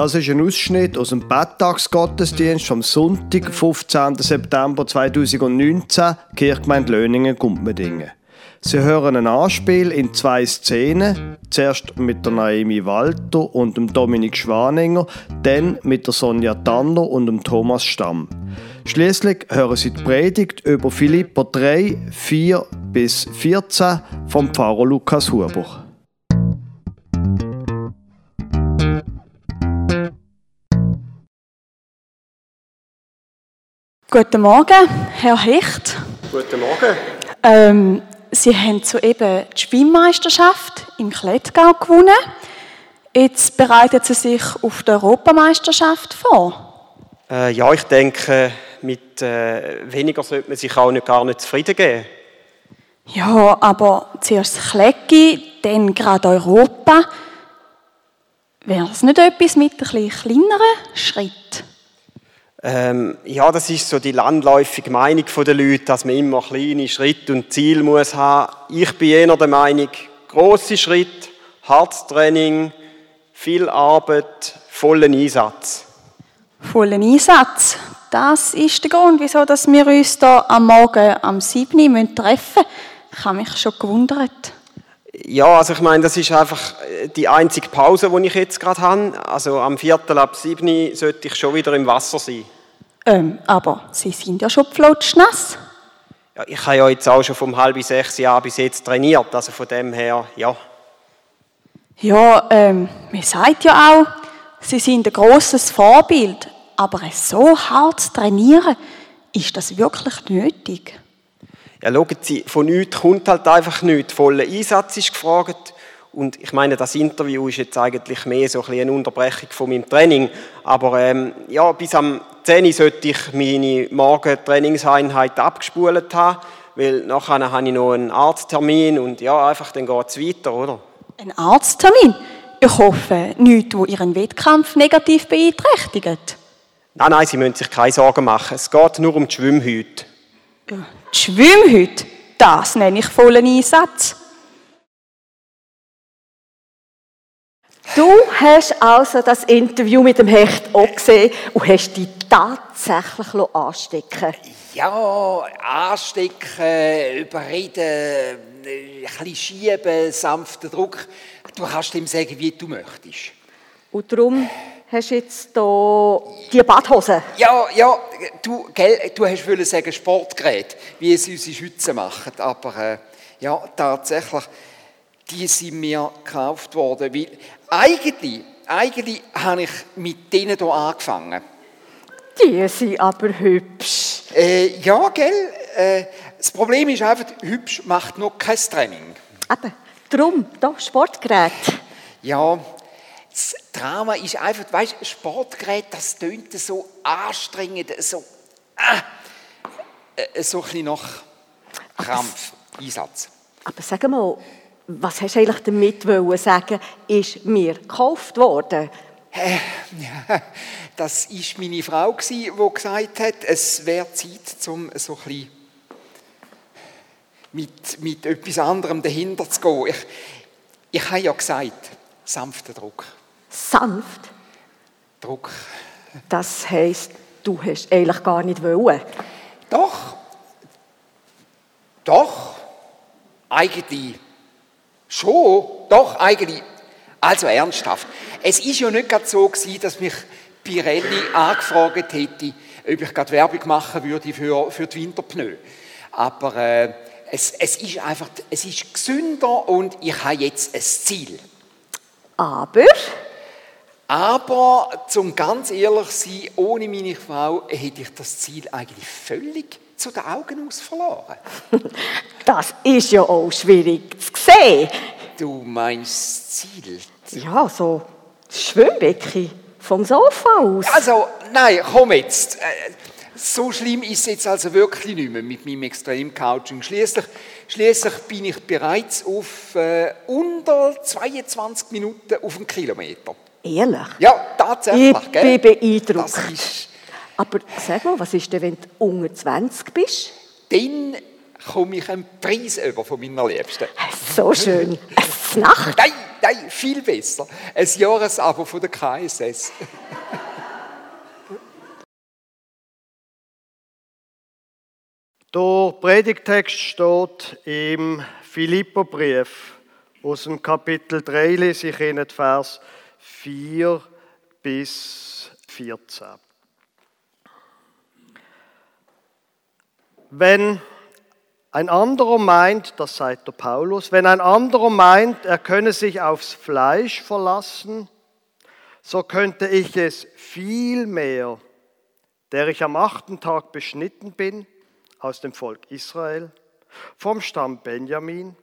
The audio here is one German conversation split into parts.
Das ist ein Ausschnitt aus dem Betttagsgottesdienst vom Sonntag, 15. September 2019, Kirchgemeinde Löningen-Gumpmedingen. Sie hören ein Anspiel in zwei Szenen, zuerst mit der Naomi Walter und dem Dominik Schwaninger, dann mit der Sonja Tanner und dem Thomas Stamm. Schließlich hören Sie die Predigt über Philippa 3, 4 bis 14 vom Pfarrer Lukas Huber. Guten Morgen, Herr Hecht. Guten Morgen. Ähm, Sie haben soeben die Schwimmmeisterschaft im Klettgau gewonnen. Jetzt bereiten Sie sich auf die Europameisterschaft vor. Äh, ja, ich denke, mit äh, weniger sollte man sich auch nicht, gar nicht zufrieden geben. Ja, aber zuerst Klecki, dann gerade Europa. Wäre es nicht etwas mit ein bisschen kleineren Schritt? Ähm, ja, das ist so die landläufige Meinung der Leute, dass man immer kleine Schritte und Ziel muss haben. Ich bin eher der Meinung, große Schritt, hartes Training, viel Arbeit, vollen Einsatz. Vollen Einsatz. Das ist der Grund, wieso wir uns hier am Morgen am 7. Uhr treffen müssen. Ich habe mich schon gewundert. Ja, also ich meine, das ist einfach die einzige Pause, die ich jetzt gerade habe. Also am Viertel ab 7 sollte ich schon wieder im Wasser sein. Ähm, aber Sie sind ja schon flutschnass. Ja, ich habe ja jetzt auch schon vom halb sechs Jahr bis jetzt trainiert, also von dem her, ja. Ja, ähm, man sagt ja auch, Sie sind ein grosses Vorbild, aber so hart zu trainieren, ist das wirklich nötig? Ja, schauen Sie, von nichts kommt halt einfach nichts. Voller Einsatz ist gefragt. Und ich meine, das Interview ist jetzt eigentlich mehr so ein eine Unterbrechung von meinem Training. Aber ähm, ja, bis am 10 Uhr sollte ich meine Morgen-Trainingseinheit abgespult haben, weil nachher habe ich noch einen Arzttermin und ja, einfach dann geht es weiter, oder? Ein Arzttermin? Ich hoffe, nichts, wo Ihren Wettkampf negativ beeinträchtigt. Nein, nein, Sie müssen sich keine Sorgen machen. Es geht nur um die Schwimmhüte. Die Schwimmhüte, das nenne ich vollen Einsatz. Du hast also das Interview mit dem Hecht auch gesehen und hast dich tatsächlich anstecken Ja, anstecken, überreden, ein bisschen schieben, sanfter Druck. Du kannst ihm sagen, wie du möchtest. Und darum hast du jetzt hier die Badhose. Ja, ja, du, gell, du hast wollen sagen Sportgerät, wie es unsere Schützen machen. Aber äh, ja, tatsächlich, die sind mir gekauft worden. Weil eigentlich, eigentlich habe ich mit denen hier angefangen. Die sind aber hübsch. Äh, ja, gell? Äh, das Problem ist einfach, hübsch macht noch kein Training. Eben, darum, da Sportgerät. Ja, das Drama ist einfach, weißt du, Sportgerät, das tönt so anstrengend, so, äh, so ein bisschen nach Krampf, Einsatz. Aber sag mal, was hast du eigentlich damit wollen sagen, ist mir gekauft worden? Äh, das war meine Frau, die gesagt hat, es wäre Zeit, um so ein bisschen mit, mit etwas anderem dahinter zu gehen. Ich, ich habe ja gesagt, sanfter Druck. Sanft? Druck. Das heisst, du hast eigentlich gar nicht wollen? Doch. Doch. Eigentlich schon. Doch, eigentlich. Also ernsthaft. Es ist ja nicht gerade so gewesen, dass mich Pirelli angefragt hätte, ob ich gerade Werbung machen würde für, für die Winterpneu. Aber äh, es, es ist einfach, es ist gesünder und ich habe jetzt ein Ziel. Aber? Aber, zum ganz ehrlich zu sein, ohne meine Frau hätte ich das Ziel eigentlich völlig zu den Augen aus verloren. Das ist ja auch schwierig zu sehen. Du meinst Ziel? Ja, so das Schwimmbecken vom Sofa aus. Also, nein, komm jetzt. Äh, So schlimm ist es jetzt also wirklich nicht mehr mit meinem Extrem-Couching. Schließlich, schließlich bin ich bereits auf äh, unter 22 Minuten auf einen Kilometer. Ehrlich? Ja, tatsächlich. Ich gell? bin beeindruckt. Das ist, Aber sag mal, was ist denn, wenn du unter 20 bist? dann komme ich einen Preis über von meiner Liebsten. So schön. Eine Nacht? Nein, nein, viel besser. Ein Jahresabo von der KSS. Der Predigtext steht im Philipperbrief aus dem Kapitel 3, lese ich Ihnen die Vers 4 bis 14. Wenn ein anderer meint, das sagt der Paulus, wenn ein anderer meint, er könne sich aufs Fleisch verlassen, so könnte ich es viel mehr, der ich am achten Tag beschnitten bin, aus dem Volk Israel, vom Stamm Benjamin,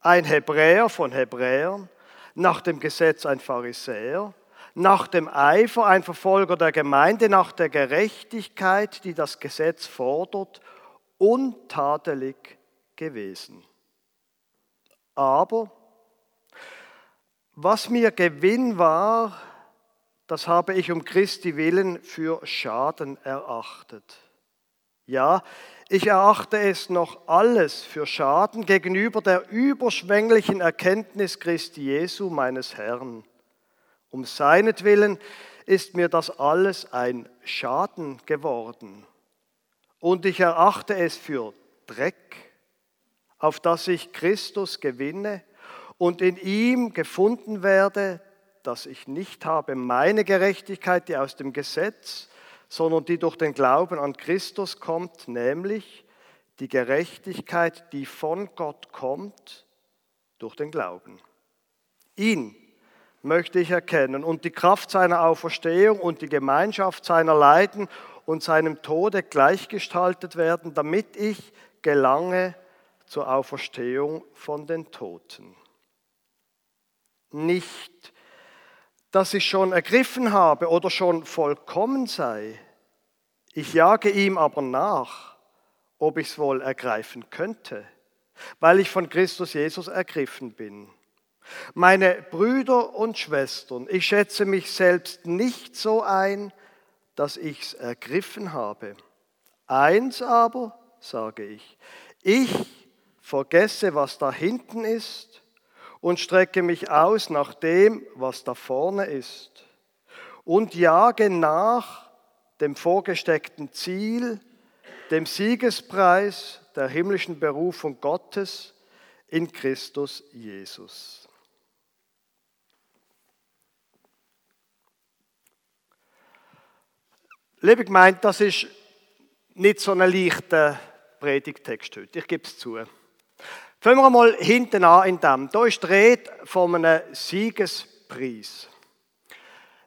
ein Hebräer von Hebräern, nach dem Gesetz ein Pharisäer, nach dem Eifer ein Verfolger der Gemeinde, nach der Gerechtigkeit, die das Gesetz fordert, untadelig gewesen. Aber was mir Gewinn war, das habe ich um Christi willen für Schaden erachtet. Ja, ich erachte es noch alles für Schaden gegenüber der überschwänglichen Erkenntnis Christi Jesu, meines Herrn. Um seinetwillen ist mir das alles ein Schaden geworden. Und ich erachte es für Dreck, auf dass ich Christus gewinne und in ihm gefunden werde, dass ich nicht habe meine Gerechtigkeit, die aus dem Gesetz, sondern die durch den Glauben an Christus kommt, nämlich die Gerechtigkeit, die von Gott kommt, durch den Glauben. Ihn möchte ich erkennen und die Kraft seiner Auferstehung und die Gemeinschaft seiner Leiden und seinem Tode gleichgestaltet werden, damit ich gelange zur Auferstehung von den Toten. Nicht, dass ich schon ergriffen habe oder schon vollkommen sei, ich jage ihm aber nach, ob ich es wohl ergreifen könnte, weil ich von Christus Jesus ergriffen bin. Meine Brüder und Schwestern, ich schätze mich selbst nicht so ein, dass ich es ergriffen habe. Eins aber sage ich, ich vergesse, was da hinten ist und strecke mich aus nach dem, was da vorne ist und jage nach dem vorgesteckten Ziel, dem Siegespreis der himmlischen Berufung Gottes in Christus Jesus. Liebe Gemeinde, das ist nicht so ein leichter Predigtext heute, ich gebe es zu. Fangen wir mal hinten an in dem. Da ist die Rede von einem Siegespreis.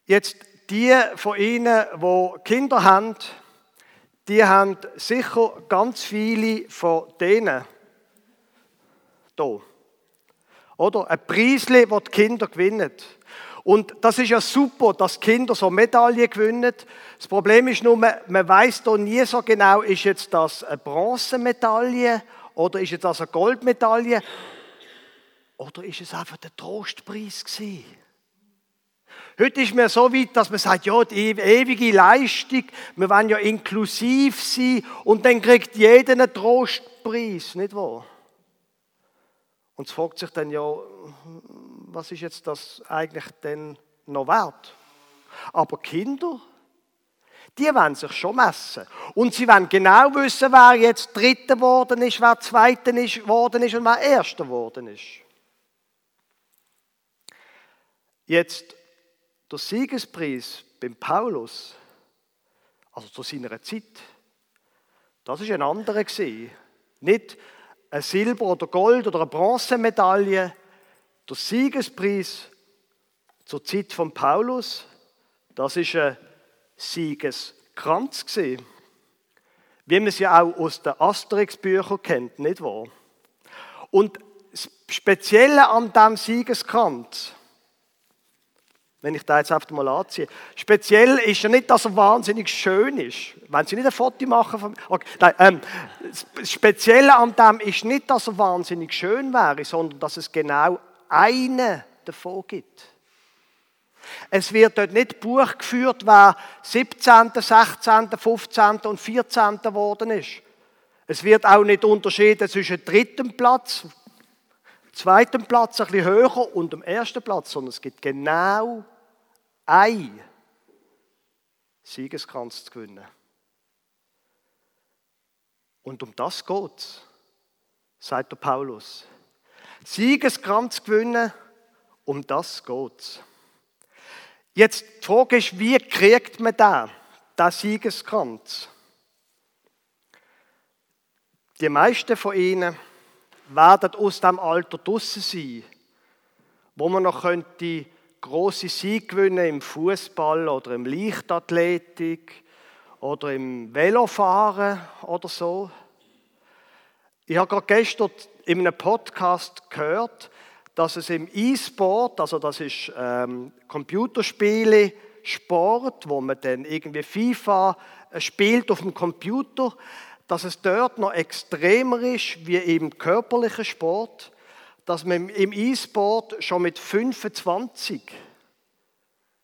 Jetzt die von Ihnen, die Kinder haben, die haben sicher ganz viele von denen hier. Oder? Ein Preisli, das die Kinder gewinnen. Und das ist ja super, dass Kinder so Medaillen gewinnen. Das Problem ist nur, man, man weiß da nie so genau, ist jetzt das eine Bronzemedaille oder ist jetzt das eine Goldmedaille oder ist es einfach der Trostpreis gewesen? Heute ist mir so weit, dass man sagt, ja, die ewige Leistung, wir wollen ja inklusiv sein und dann kriegt jeder einen Trostpreis, nicht wahr? Und es fragt sich dann ja, was ist jetzt das eigentlich denn noch wert? Aber Kinder, die wollen sich schon messen. Und sie wollen genau wissen, wer jetzt Dritter geworden ist, wer Zweiter geworden ist und wer Erster geworden ist. Jetzt der Siegespreis beim Paulus, also zu seiner Zeit, das ist ein anderer gewesen. Nicht ein Silber- oder Gold- oder eine Bronzemedaille. Der Siegespreis zur Zeit von Paulus, das ist ein Siegeskranz gewesen. Wie man es ja auch aus den Asterix-Büchern kennt, nicht wahr? Und das Spezielle an diesem Siegeskranz, wenn ich da jetzt einfach mal anziehe. Speziell ist ja nicht, dass er wahnsinnig schön ist. Wenn Sie nicht ein Foto machen von okay, nein, ähm, das Spezielle an dem ist nicht, dass er wahnsinnig schön wäre, sondern dass es genau eine davon gibt. Es wird dort nicht Buch geführt, wer 17., 16., 15. und 14. geworden ist. Es wird auch nicht unterschieden zwischen dritten Platz, zweiten Platz ein bisschen höher und am ersten Platz, sondern es gibt genau ein Siegeskranz zu gewinnen. Und um das geht sagt der Paulus. Siegeskranz gewinnen, um das geht Jetzt die Frage ist, wie kriegt man da den Siegeskranz? Die meisten von ihnen werden aus dem Alter draussen sein, wo man noch könnte große Sieg gewinnen im Fußball oder im Leichtathletik oder im Velofahren oder so. Ich habe gerade gestern in einem Podcast gehört, dass es im E-Sport, also das ist ähm, Computerspiele, Sport, wo man dann irgendwie FIFA äh, spielt auf dem Computer, dass es dort noch extremer ist wie im körperlichen Sport, dass man im E-Sport schon mit 25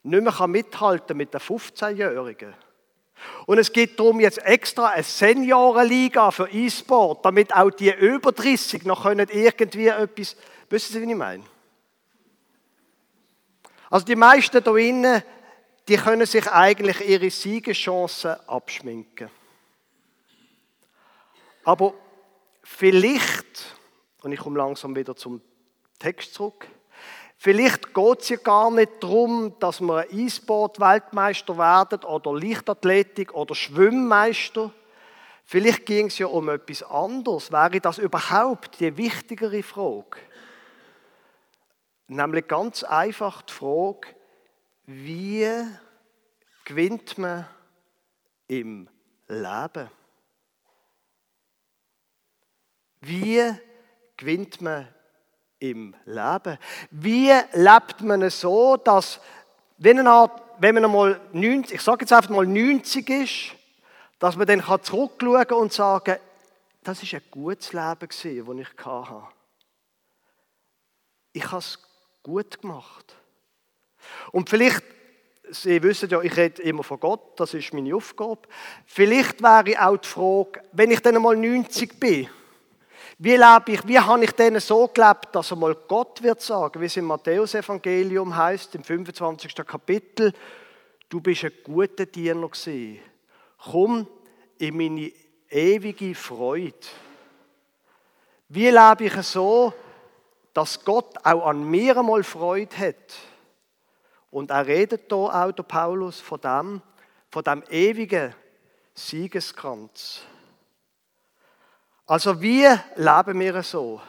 nicht mehr mithalten mit den 15-Jährigen. Und es geht darum, jetzt extra eine Seniorenliga für E-Sport, damit auch die über 30 noch können irgendwie etwas, wissen Sie, wie ich meine? Also die meisten da drinnen, die können sich eigentlich ihre Siegeschancen abschminken. Aber vielleicht, und ich komme langsam wieder zum Text zurück, vielleicht geht es ja gar nicht darum, dass wir E-Sport-Weltmeister werden oder Leichtathletik oder Schwimmmeister. Vielleicht ging es ja um etwas anderes. Wäre das überhaupt die wichtigere Frage? Nämlich ganz einfach die Frage, wie gewinnt man im Leben? Wie gewinnt man im Leben? Wie lebt man so, dass, wenn, eine wenn man einmal 90, ich sage jetzt einfach mal 90 ist, dass man dann zurückschauen kann und sagen, das ist ein gutes Leben das ich hatte. Ich habe es gut gemacht. Und vielleicht, Sie wissen ja, ich rede immer von Gott, das ist meine Aufgabe. Vielleicht wäre auch die Frage, wenn ich dann einmal 90 bin, wie lebe ich, wie habe ich denen so gelebt, dass einmal Gott wird sagen, wie es im Matthäus-Evangelium heißt, im 25. Kapitel, du bist ein guter Diener gewesen. Komm in meine ewige Freude. Wie lebe ich so, dass Gott auch an mir einmal Freude hat? Und er redet hier auch der Paulus von dem, von dem ewigen Siegeskranz. Also wie leben wir so?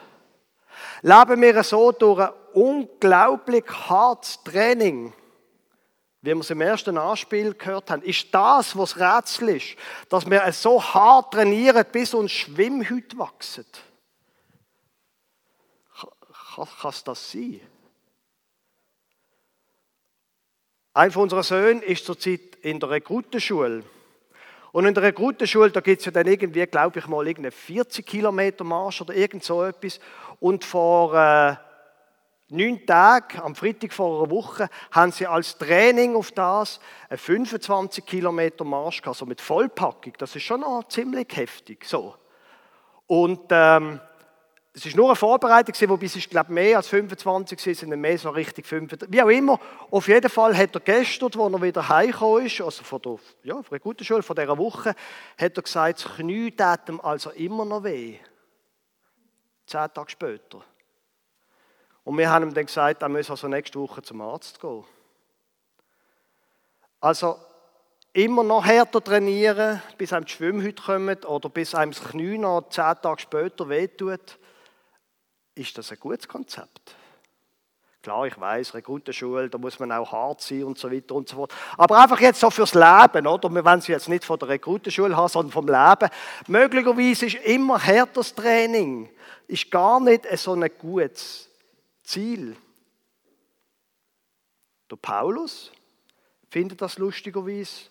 Leben wir so durch ein unglaublich hartes Training, wie wir es im ersten Anspiel gehört haben, ist das, was Rätsel ist, dass wir es so hart trainieren, bis uns Schwimmhüte wachsen. Kann es das sein? Ein von unseren Söhnen ist zurzeit in der Rekrutenschule. Und in der Rekrutenschule, da gibt es ja dann irgendwie, glaube ich mal, irgendeinen 40 Kilometer Marsch oder irgend so etwas. Und vor äh, neun Tagen, am Freitag vor einer Woche, haben sie als Training auf das einen 25 Kilometer Marsch gehabt, also mit Vollpackung. Das ist schon noch ziemlich heftig. So. Und ähm, es ist nur eine Vorbereitung, wobei es ist, glaube ich, mehr als 25 sie sind mehr so richtig 25. Wie auch immer, auf jeden Fall hat er gestern, als er wieder heimgekommen ist, also von der, ja, von der guten Schule, von dieser Woche, hat er gesagt, das Knie tat ihm also immer noch weh. Zehn Tage später. Und wir haben ihm dann gesagt, er müsse also nächste Woche zum Arzt gehen. Also, immer noch härter trainieren, bis einem die Schwimmhüte kommen oder bis einem das Knie noch zehn Tage später wehtut ist das ein gutes Konzept? Klar, ich weiß, Rekrutenschule, da muss man auch hart sein und so weiter und so fort. Aber einfach jetzt so fürs Leben, oder? Wir wollen es jetzt nicht von der Rekrutenschule haben, sondern vom Leben. Möglicherweise ist immer härteres Training, ist gar nicht so ein gutes Ziel. Der Paulus findet das lustigerweise,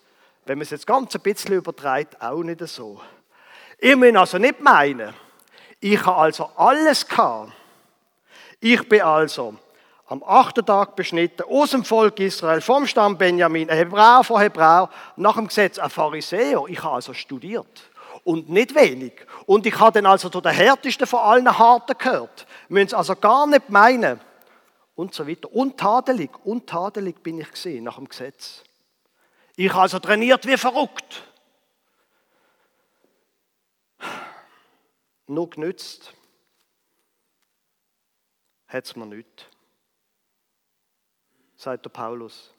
wenn man es jetzt ganz ein bisschen übertreibt, auch nicht so. Ich muss also nicht meinen, ich habe also alles gehabt. Ich bin also am achten Tag beschnitten, aus dem Volk Israel, vom Stamm Benjamin, ein Hebräer von Hebräer, nach dem Gesetz ein Pharisäer. Ich habe also studiert. und nicht wenig. Und ich habe dann also zu den härtesten von allen Harten gehört. Müssen Sie also gar nicht meinen. Und so weiter. Untadelig, untadelig bin ich gesehen nach dem Gesetz. Ich also trainiert wie verrückt. Nur genützt hat es mir nicht, sagt der Paulus.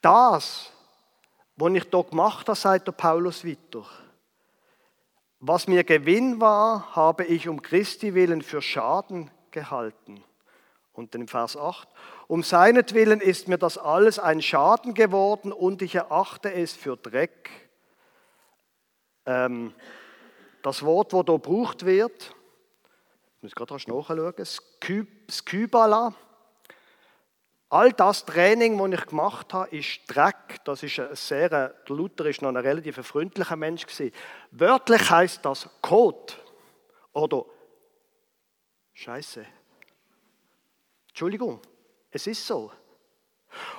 Das, was ich hier gemacht habe, sagt der Paulus weiter. Was mir Gewinn war, habe ich um Christi willen für Schaden gehalten. Und im Vers 8. Um seinetwillen ist mir das alles ein Schaden geworden und ich erachte es für Dreck. Ähm, das Wort, das hier gebraucht wird, ich muss gerade nachschauen, Skybala. All das Training, das ich gemacht habe, ist Dreck. Das ist ein sehr, der Luther ist noch ein relativ freundlicher Mensch. Wörtlich heißt das Kot oder Scheiße. Entschuldigung, es ist so.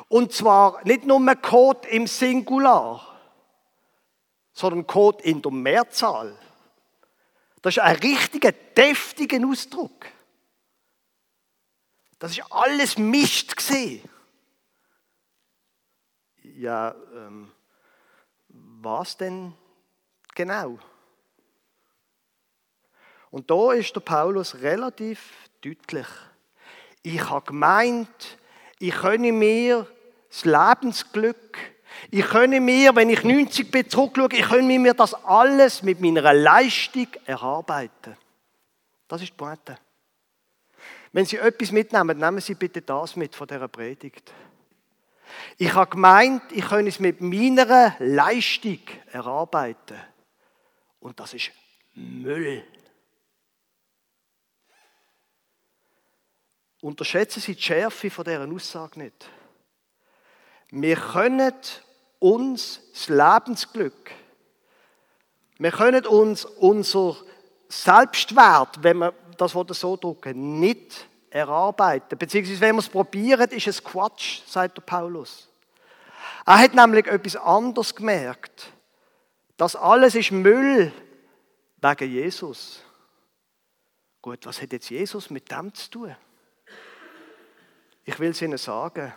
Und zwar nicht nur Kot im Singular, sondern Kot in der Mehrzahl. Das ist ein richtiger, deftiger Ausdruck. Das ist alles Mist gesehen. Ja, ähm, was denn genau? Und da ist der Paulus relativ deutlich. Ich habe gemeint, ich könne mir das Lebensglück ich könne mir, wenn ich 90 bin, zurückschaue, ich könne mir das alles mit meiner Leistung erarbeiten. Das ist die Pointe. Wenn Sie etwas mitnehmen, nehmen Sie bitte das mit von dieser Predigt. Ich habe gemeint, ich könne es mit meiner Leistung erarbeiten. Und das ist Müll. Unterschätzen Sie die Schärfe von dieser Aussage nicht. Wir können uns das Lebensglück, wir können uns unser Selbstwert, wenn wir das so drucken, nicht erarbeiten. Beziehungsweise, wenn wir es probieren, ist es Quatsch, sagt der Paulus. Er hat nämlich etwas anderes gemerkt. Das alles ist Müll wegen Jesus. Gut, was hat jetzt Jesus mit dem zu tun? Ich will es Ihnen sagen.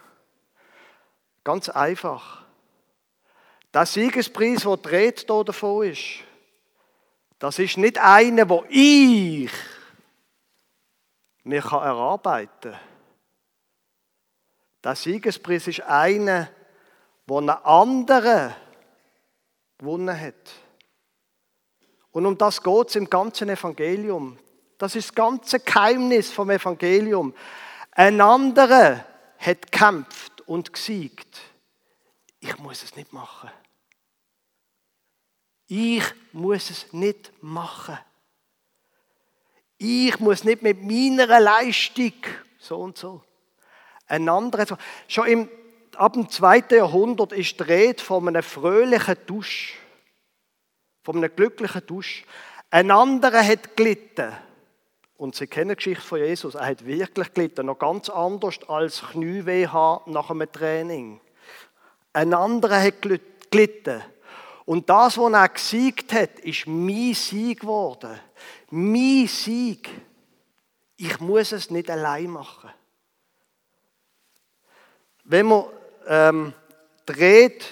Ganz einfach. Der Siegespreis, der dreht hier davon ist, das ist nicht einer, wo ich mir erarbeiten kann. Der Siegespreis ist einer, wo ein anderer gewonnen hat. Und um das geht es im ganzen Evangelium. Das ist das ganze Geheimnis vom Evangelium. Ein anderer hat gekämpft und gesiegt. Ich muss es nicht machen. Ich muss es nicht machen. Ich muss nicht mit meiner Leistung so und so. Ein anderer, schon im, ab dem zweiten Jahrhundert ist die Rede von einem fröhlichen Dusch, von einem glücklichen Dusch. Ein anderer hat gelitten. Und Sie kennen die Geschichte von Jesus. Er hat wirklich gelitten, noch ganz anders als Knieweh nach einem Training. Ein anderer hat gelitten. Und das, was er gesiegt hat, ist mein Sieg geworden. Mein Sieg. Ich muss es nicht allein machen. Wenn man ähm, dreht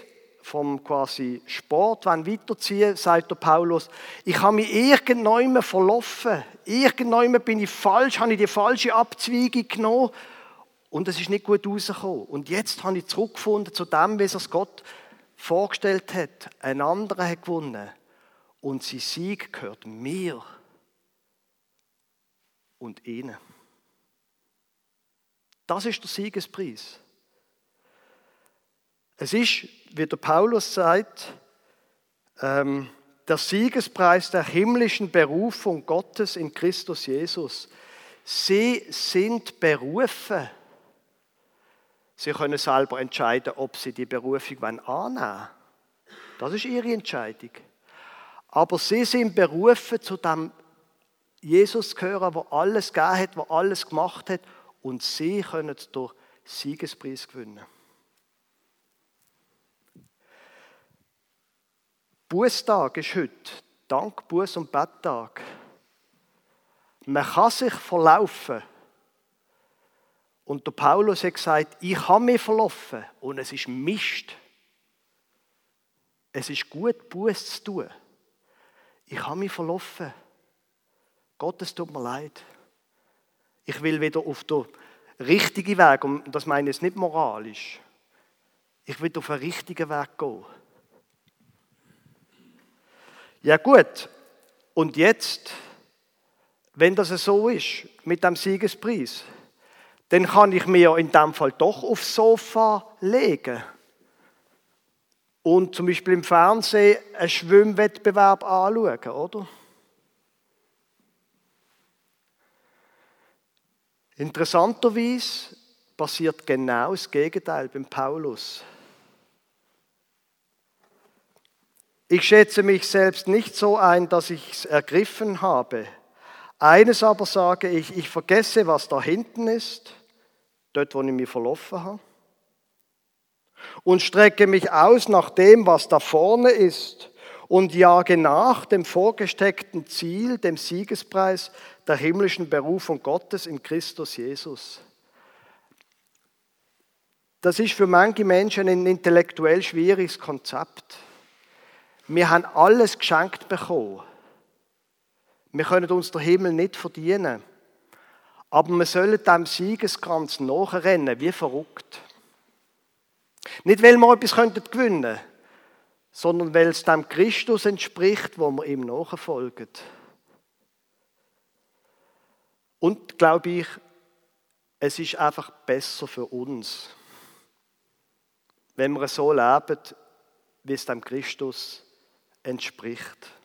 vom quasi Sport wenn weiterziehen, sagt der Paulus, ich habe mich irgendwann verlaufen. Irgendwann bin ich falsch, habe ich die falsche Abzweigung genommen und es ist nicht gut rausgekommen. Und jetzt habe ich zurückgefunden zu dem, wie es Gott vorgestellt hat. Ein anderer hat gewonnen. Und sein Sieg gehört mir und ihnen. Das ist der Siegespreis. Es ist, wie der Paulus sagt, ähm, der Siegespreis der himmlischen Berufung Gottes in Christus Jesus. Sie sind berufen Sie können selber entscheiden, ob sie die Berufung annehmen wollen. Das ist ihre Entscheidung. Aber sie sind berufen, zu dem Jesus zu gehören, der alles gegeben hat, der alles gemacht hat. Und sie können durch Siegespreis gewinnen. Bußtag ist heute Dank, Buß und Betttag. Man kann sich verlaufen. Und der Paulus hat gesagt, ich habe mich verlaufen und es ist Mist. Es ist gut, Buß zu tun. Ich habe mich verlaufen. Gott, es tut mir leid. Ich will wieder auf den richtigen Weg, und das meine ich nicht moralisch. Ich will auf den richtigen Weg gehen. Ja gut, und jetzt, wenn das so ist, mit dem Siegespreis, dann kann ich mir in dem Fall doch aufs Sofa legen und zum Beispiel im Fernsehen einen Schwimmwettbewerb anschauen, oder? Interessanterweise passiert genau das Gegenteil beim Paulus. Ich schätze mich selbst nicht so ein, dass ich es ergriffen habe. Eines aber sage ich, ich vergesse, was da hinten ist, dort, wo ich mich verlaufen habe, und strecke mich aus nach dem, was da vorne ist, und jage nach dem vorgesteckten Ziel, dem Siegespreis der himmlischen Berufung Gottes in Christus Jesus. Das ist für manche Menschen ein intellektuell schwieriges Konzept. Wir haben alles geschenkt bekommen. Wir können uns den Himmel nicht verdienen. Aber wir sollen dem Siegeskranz nachrennen, wie verrückt. Nicht, weil wir etwas gewinnen könnten, sondern weil es dem Christus entspricht, wo wir ihm nachfolgen. Und glaube ich, es ist einfach besser für uns, wenn wir so leben, wie es dem Christus entspricht.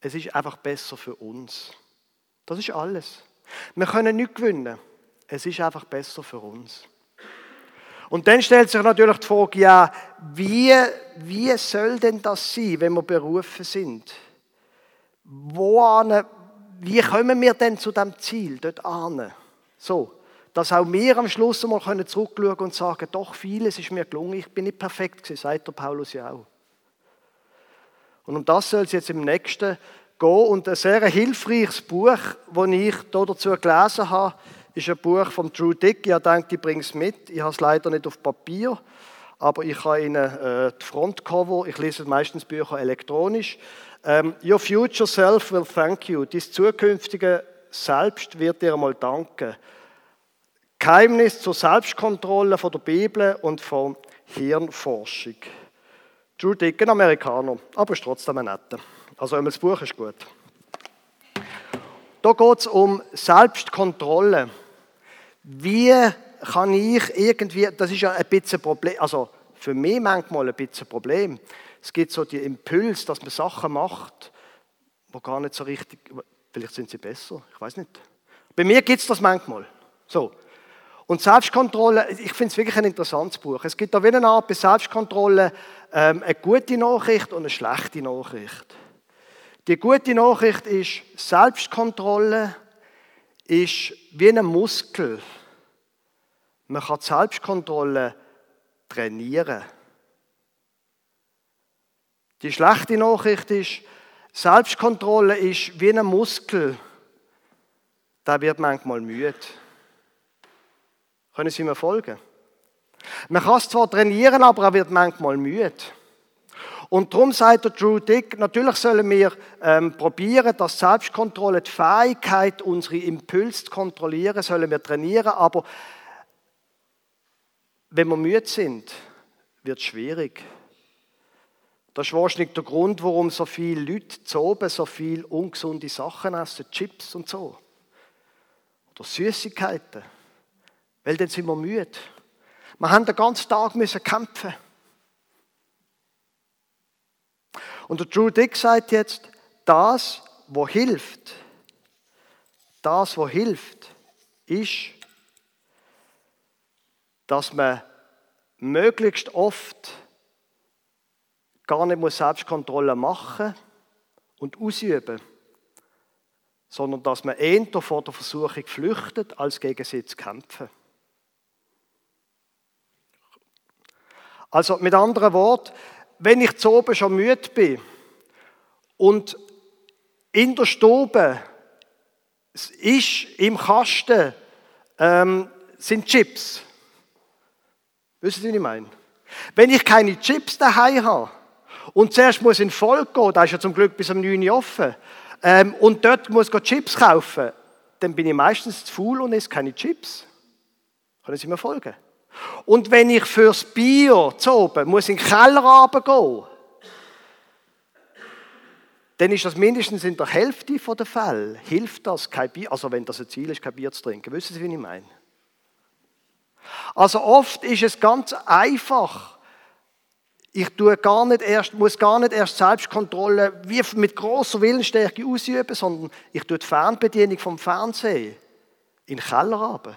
Es ist einfach besser für uns. Das ist alles. Wir können nicht gewinnen. Es ist einfach besser für uns. Und dann stellt sich natürlich die Frage, ja, wie, wie soll denn das sein, wenn wir berufen sind? Wohin, wie kommen wir denn zu dem Ziel, dort an? So, dass auch wir am Schluss einmal zurückschauen und sagen, doch, vieles ist mir gelungen, ich bin nicht perfekt gewesen, sagt der Paulus ja auch. Und um das soll es jetzt im nächsten gehen. Und ein sehr hilfreiches Buch, das ich hier dazu gelesen habe, ist ein Buch von Drew Dick. Ich denke, ich bringe es mit. Ich habe es leider nicht auf Papier, aber ich habe Ihnen äh, die Frontcover, ich lese meistens Bücher elektronisch. Ähm, Your future self will thank you. Dies zukünftige Selbst wird dir einmal danken. Geheimnis zur Selbstkontrolle von der Bibel und von Hirnforschung. Drew Dick, ein Amerikaner, aber ist trotzdem ein netter. Also das Buch ist gut. Da geht es um Selbstkontrolle. Wie kann ich irgendwie, das ist ja ein bisschen ein Problem, also für mich manchmal ein bisschen ein Problem. Es gibt so die Impuls, dass man Sachen macht, wo gar nicht so richtig, vielleicht sind sie besser, ich weiß nicht. Bei mir gibt es das manchmal. So. Und Selbstkontrolle, ich finde es wirklich ein interessantes Buch. Es gibt da wie eine Art bei Selbstkontrolle ähm, eine gute Nachricht und eine schlechte Nachricht. Die gute Nachricht ist, Selbstkontrolle ist wie ein Muskel. Man kann Selbstkontrolle trainieren. Die schlechte Nachricht ist, Selbstkontrolle ist wie ein Muskel. Der wird manchmal müde. Können Sie mir folgen? Man kann es zwar trainieren, aber er wird manchmal müde. Und darum sagt der Drew Dick, natürlich sollen wir ähm, probieren, dass Selbstkontrolle, die Fähigkeit, unsere Impulse zu kontrollieren, sollen wir trainieren, aber wenn wir müde sind, wird es schwierig. Das ist wahrscheinlich der Grund, warum so viele Leute zu oben so viele ungesunde Sachen essen, Chips und so. Oder Süßigkeiten. Weil dann sind wir müde. Wir haben den ganzen Tag müssen kämpfen. Und der Drew Dick sagt jetzt, das, was hilft, das, was hilft, ist, dass man möglichst oft gar nicht Selbstkontrolle machen und ausüben, sondern dass man eher vor der Versuchung flüchtet, als gegen sie zu kämpfen. Also mit anderen Worten, wenn ich zu oben schon müde bin Und in der Stube ist im Kasten ähm, sind Chips. Wissen Sie, was ich meine? Wenn ich keine Chips daheim habe und zuerst muss in Volk gehen, da ist ja zum Glück bis um 9 Uhr offen, ähm, und dort muss ich Chips kaufen, dann bin ich meistens zu faul und esse keine Chips. Können Sie mir folgen? Und wenn ich fürs Bier zu oben muss in den Keller gehen, dann ist das mindestens in der Hälfte der Fälle, hilft das, kein Bier, also wenn das ein Ziel ist, kein Bier zu trinken. Wissen Sie, wie ich meine? Also oft ist es ganz einfach. Ich tue gar nicht erst, muss gar nicht erst Selbstkontrolle wie mit großer Willensstärke ausüben, sondern ich tue die Fernbedienung vom Fernsehen in den Keller runter.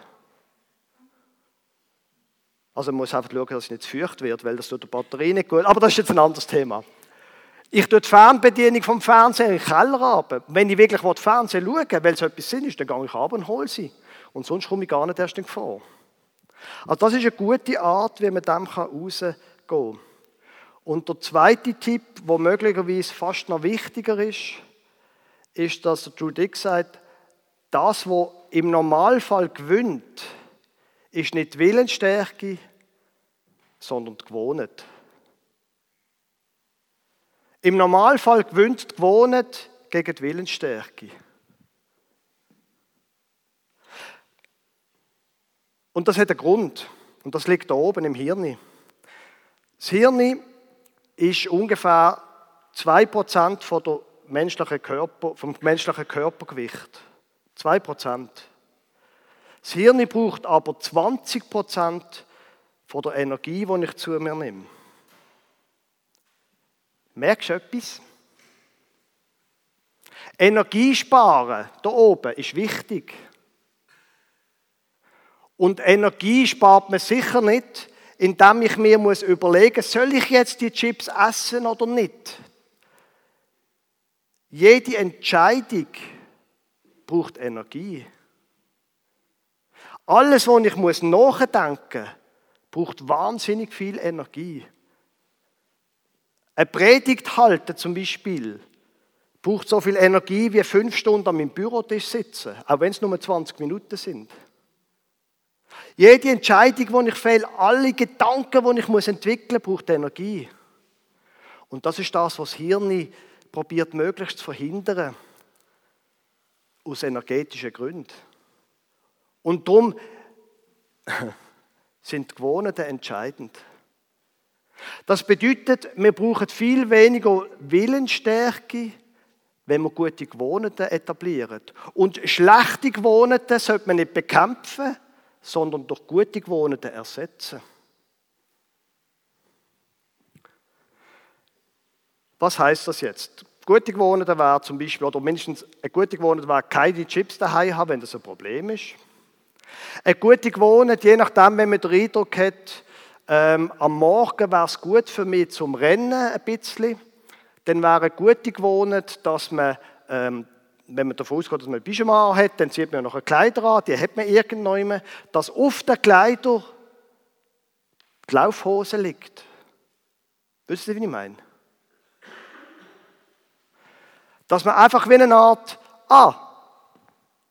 Also man muss einfach schauen, dass es nicht zu feucht wird, weil das tut der Batterie nicht gut. Aber das ist jetzt ein anderes Thema. Ich tue die Fernbedienung vom Fernsehen in den Keller runter. Wenn ich wirklich Fernsehen schauen will, weil es etwas Sinn ist, dann gehe ich runter und hole sie. Und sonst komme ich gar nicht erst in Gefahr. Also das ist eine gute Art, wie man dem rausgehen kann. Und der zweite Tipp, der möglicherweise fast noch wichtiger ist, ist, dass der Drew Dick sagt, das, was im Normalfall gewinnt, ist nicht die Willensstärke, sondern die Gewohnheit. Im Normalfall gewinnt die Gewohnheit gegen die Willensstärke. Und das hat einen Grund. Und das liegt da oben im Hirn. Das Hirn ist ungefähr 2% von der menschlichen Körper, vom menschlichen Körpergewicht. 2%. Das Hirn braucht aber 20% von der Energie, die ich zu mir nehme. Merkst du etwas? Energiesparen da oben ist wichtig. Und Energie spart man sicher nicht, indem ich mir muss überlegen, soll ich jetzt die Chips essen oder nicht? Jede Entscheidung braucht Energie. Alles, was ich nachdenken muss, braucht wahnsinnig viel Energie. Eine Predigt halten zum Beispiel braucht so viel Energie wie fünf Stunden an meinem Bürotisch sitzen, auch wenn es nur 20 Minuten sind. Jede Entscheidung, die ich fälle, alle Gedanken, die ich entwickeln muss, braucht Energie. Und das ist das, was das Hirn probiert, möglichst zu verhindern. Aus energetischen Gründen. Und darum sind Gewohnheiten entscheidend. Das bedeutet, wir brauchen viel weniger Willensstärke, wenn wir gute Gewohnheiten etablieren. Und schlechte Gewohnheiten sollte man nicht bekämpfen, sondern durch gute Gewohnheiten ersetzen. Was heißt das jetzt? Gute Gewohnheiten wäre zum Beispiel, oder mindestens eine gute Gewohnheit wäre, keine Chips daheim haben, wenn das ein Problem ist. Eine gute Gewohnheit, je nachdem, wenn man den Eindruck hat, ähm, am Morgen wäre es gut für mich zum Rennen ein bisschen, dann wäre eine gute Gewohnheit, dass man ähm, wenn man davon ausgeht, dass man ein Pyjama hat, dann zieht man noch ein Kleider an, die hat man irgendwann, dass auf den Kleider die Laufhose liegt. Wissen Sie, wie ich meine? Dass man einfach wie eine Art, ah,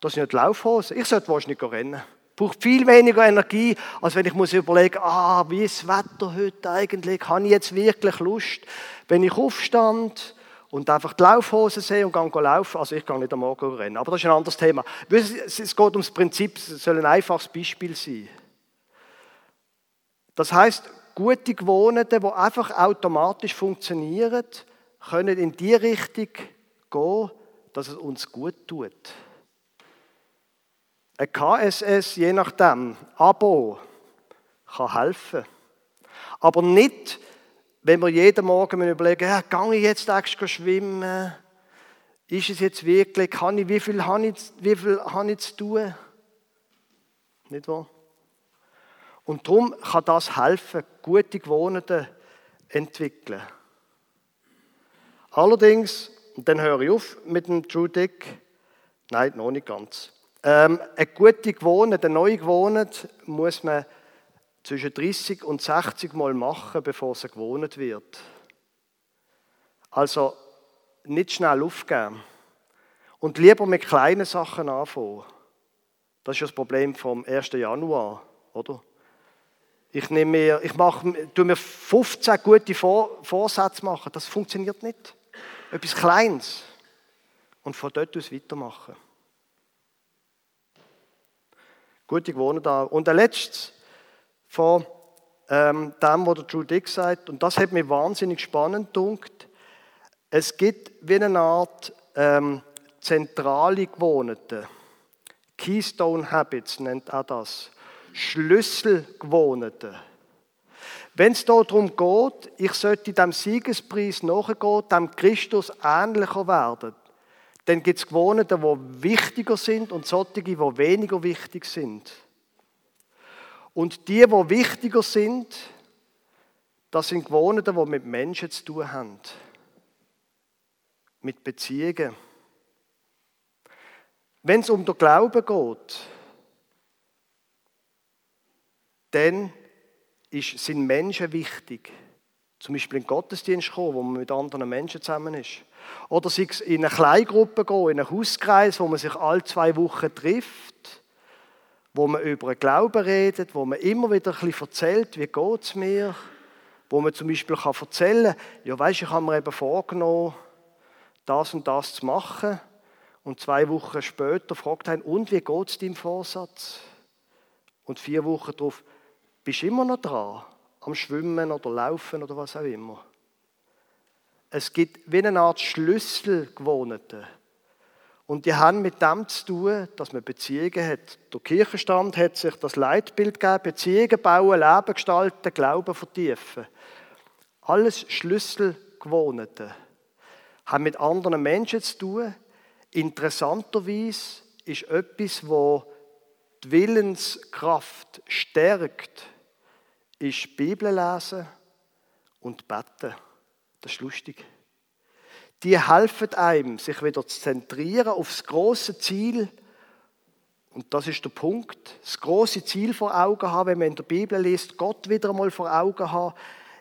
das sind ja die Laufhosen, ich sollte wahrscheinlich nicht rennen. Braucht viel weniger Energie, als wenn ich muss überlegen, ah, wie ist das Wetter heute eigentlich? Habe ich jetzt wirklich Lust? Wenn ich aufstand, und einfach die Laufhose sehen und gehen laufen. Also ich gehe nicht am Morgen rennen, aber das ist ein anderes Thema. Es geht ums Prinzip, es soll ein einfaches Beispiel sein. Das heißt, gute Gewohnheiten, die einfach automatisch funktionieren, können in die Richtung gehen, dass es uns gut tut. Ein KSS, je nachdem, Abo, kann helfen. Aber nicht wenn wir jeden Morgen überlegen, ja, gehe ich jetzt extra schwimmen? Ist es jetzt wirklich, kann ich, wie viel habe ich, wie viel habe ich zu tun? Nicht wahr? Und darum kann das helfen, gute Gewohnheiten entwickeln. Allerdings, und dann höre ich auf mit dem True Dick, nein, noch nicht ganz. Ähm, eine gute Gewohnheit, eine neue Gewohnheit muss man zwischen 30 und 60 Mal machen, bevor es gewohnt wird. Also nicht schnell aufgeben und lieber mit kleinen Sachen anfangen. Das ist das Problem vom 1. Januar, oder? Ich nehme mir, ich mache, mir 15 gute Vor Vorsätze machen. Das funktioniert nicht. Etwas Kleines. Und von dort aus weitermachen. Gute Gewohnheit da. Und der letzte von ähm, dem, was der Drew Dick sagt, und das hat mich wahnsinnig spannend gedunkt. Es gibt wie eine Art ähm, zentrale Gewohnheiten. Keystone Habits nennt er das. Schlüsselgewohnheiten. Wenn es darum geht, ich sollte dem Siegespreis nachgehen, dem Christus ähnlicher werden, dann gibt es Gewohnheiten, die wichtiger sind und solche, die weniger wichtig sind. Und die, die wichtiger sind, das sind Gewohnheiten, die mit Menschen zu tun haben. Mit Beziehungen. Wenn es um den Glauben geht, dann sind Menschen wichtig. Zum Beispiel in den Gottesdienst kommen, wo man mit anderen Menschen zusammen ist. Oder sei es in eine Kleingruppe gehen, in einen Hauskreis, wo man sich alle zwei Wochen trifft, wo man über den Glauben redet, wo man immer wieder ein bisschen erzählt, wie geht es mir, wo man zum Beispiel kann erzählen kann, ja weisst, ich habe mir eben vorgenommen, das und das zu machen. Und zwei Wochen später fragt er, und wie geht es deinem Vorsatz? Und vier Wochen darauf, bist du immer noch dran, am Schwimmen oder Laufen oder was auch immer. Es gibt wie eine Art Schlüsselgewohnheiten. Und die haben mit dem zu tun, dass man Beziehungen hat. Der Kirchenstand hat sich das Leitbild gegeben, Beziehungen bauen, Leben gestalten, Glauben vertiefen. Alles Schlüsselgewohnheiten. Haben mit anderen Menschen zu tun. Interessanterweise ist etwas, wo die Willenskraft stärkt, ist Bibel lesen und beten. Das ist lustig. Die helfen einem, sich wieder zu zentrieren auf das große Ziel. Und das ist der Punkt. Das große Ziel vor Augen haben, wenn man in der Bibel liest, Gott wieder einmal vor Augen haben.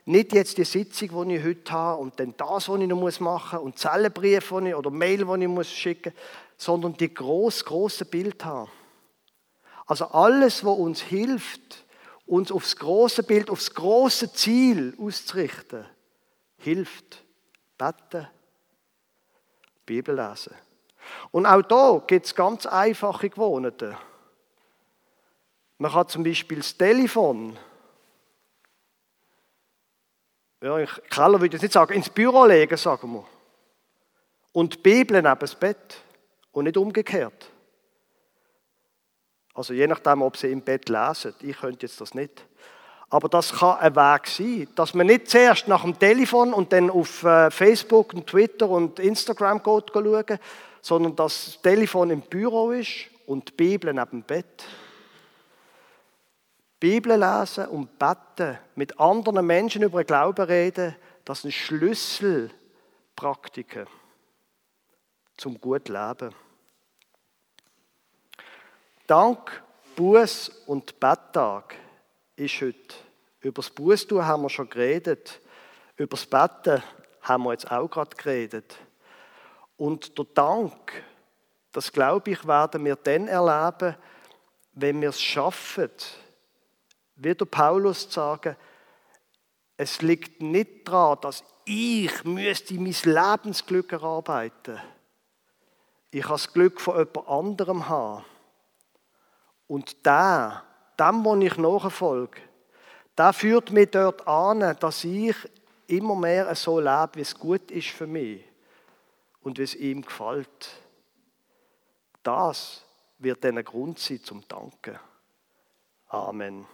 Nicht jetzt die Sitzung, die ich heute habe und dann das, was ich noch machen muss und Zellenbrief oder Mail, die ich muss schicken muss, sondern die groß große Bild haben. Also alles, was uns hilft, uns aufs große Bild, aufs große Ziel auszurichten, hilft. Beten, Bibel lesen. Und auch da gibt es ganz einfache Gewohnheiten. Man kann zum Beispiel das Telefon, ja, ich, Keller würde jetzt nicht sagen, ins Büro legen, sagen wir. Und die Bibel neben das Bett und nicht umgekehrt. Also je nachdem, ob sie im Bett lesen. Ich könnte jetzt das nicht. Aber das kann ein Weg sein, dass man nicht zuerst nach dem Telefon und dann auf äh, Facebook und Twitter und Instagram geht schauen, sondern dass das Telefon im Büro ist und die Bibel neben dem Bett. Bibel lesen und beten, mit anderen Menschen über den Glauben reden, das sind Schlüsselpraktiken zum guten Leben. Dank, Buß und Betttag ist heute. Über das Bußtun haben wir schon geredet. Über das Betten haben wir jetzt auch gerade geredet. Und der Dank, das glaube ich, werden wir dann erleben, wenn wir es schaffen, wie der Paulus sagen, es liegt nicht daran, dass ich müsste mein Lebensglück erarbeiten. Ich habe das Glück von jemand anderem haben. Und der, dem, wo ich nachfolge, der führt mich dort an, dass ich immer mehr so lebe, wie es gut ist für mich und wie es ihm gefällt. Das wird dann ein Grund sein zum Danken. Amen.